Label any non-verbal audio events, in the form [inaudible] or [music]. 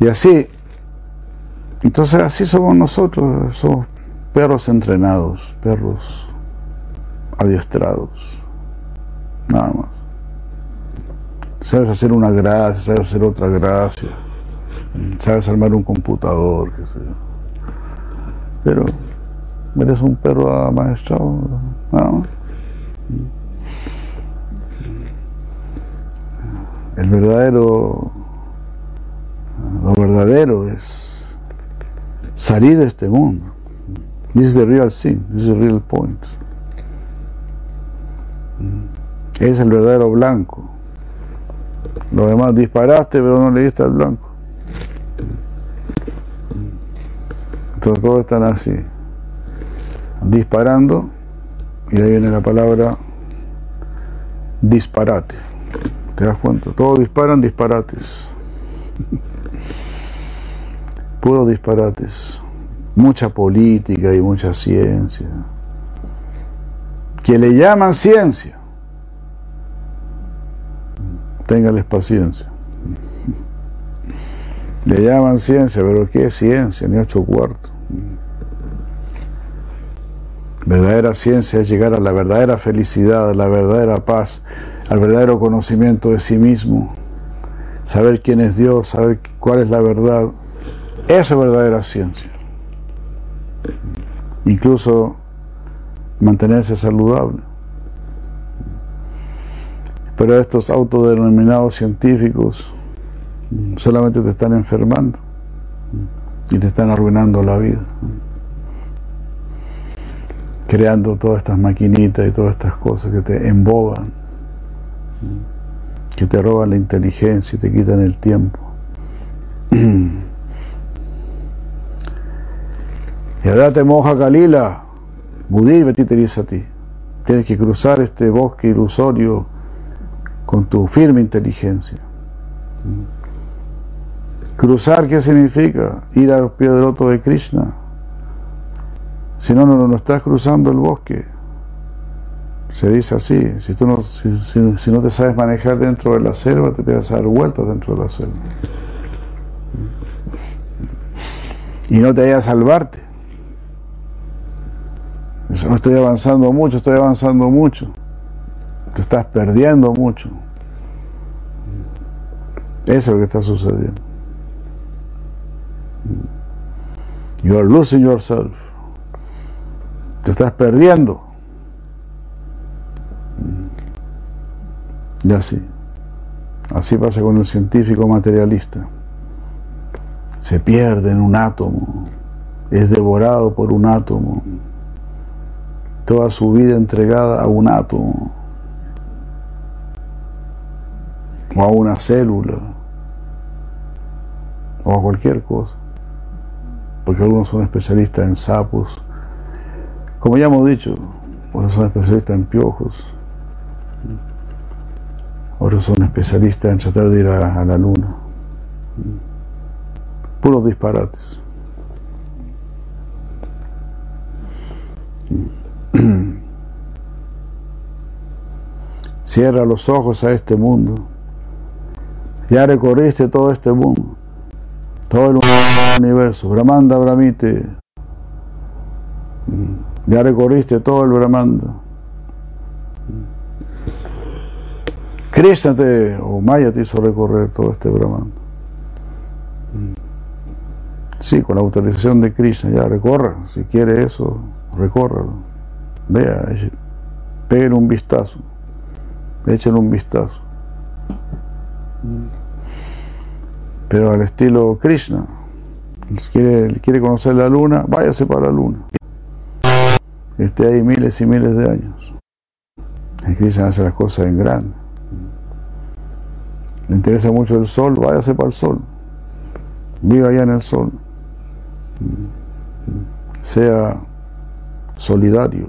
Y así, entonces así somos nosotros, somos perros entrenados, perros adiestrados, nada más. Sabes hacer una gracia, sabes hacer otra gracia, sabes armar un computador, qué sé yo. Pero eres un perro amaestrado, nada más. El verdadero, verdadero es salir de este mundo. This is the real thing, this is the real point. Es el verdadero blanco. Lo demás disparaste, pero no le diste al blanco. Entonces todos están así, disparando, y ahí viene la palabra disparate. ¿Te das cuenta? Todos disparan disparates. [laughs] Puros disparates. Mucha política y mucha ciencia. Que le llaman ciencia. Téngales paciencia. Le llaman ciencia, pero ¿qué es ciencia? Ni ocho cuartos. Verdadera ciencia es llegar a la verdadera felicidad, a la verdadera paz, al verdadero conocimiento de sí mismo, saber quién es Dios, saber cuál es la verdad. Esa es verdadera ciencia. Incluso mantenerse saludable. Pero estos autodenominados científicos solamente te están enfermando y te están arruinando la vida creando todas estas maquinitas y todas estas cosas que te emboban, que te roban la inteligencia y te quitan el tiempo. [clears throat] Y ahora te moja te dice a ti. Tienes que cruzar este bosque ilusorio con tu firme inteligencia. Cruzar, ¿qué significa? Ir al pie del loto de Krishna si no, no, no estás cruzando el bosque. Se dice así, si tú no, si, no te sabes manejar dentro de la selva, te vas a dar vueltas dentro de la selva. Y no te vayas a salvarte. No estoy avanzando mucho, estoy avanzando mucho. Te estás perdiendo mucho. Eso es lo que está sucediendo. You are losing yourself. Te estás perdiendo. Y así. Así pasa con el científico materialista. Se pierde en un átomo. Es devorado por un átomo. Toda su vida entregada a un átomo. O a una célula. O a cualquier cosa. Porque algunos son especialistas en sapos como ya hemos dicho, otros son especialistas en piojos, otros son especialistas en tratar de ir a, la luna. Puros disparates. [clears throat] Cierra los ojos a este mundo. Ya recorriste todo este mundo, todo el universo. Brahmanda, Brahmite. Ya recorriste todo el Brahmanda. Krishna te, o Maya te hizo recorrer todo este Brahmanda. Sí, con la autorización de Krishna, ya recorra. Si quiere eso, recórralo. Vea, peguen un vistazo. Echen un vistazo. Pero al estilo Krishna, quiere, quiere conocer la luna, váyase para la luna esté ahí miles y miles de años. El Cristo hace las cosas en grande. Le interesa mucho el sol, váyase para el sol. Viva allá en el sol. Sea solidario.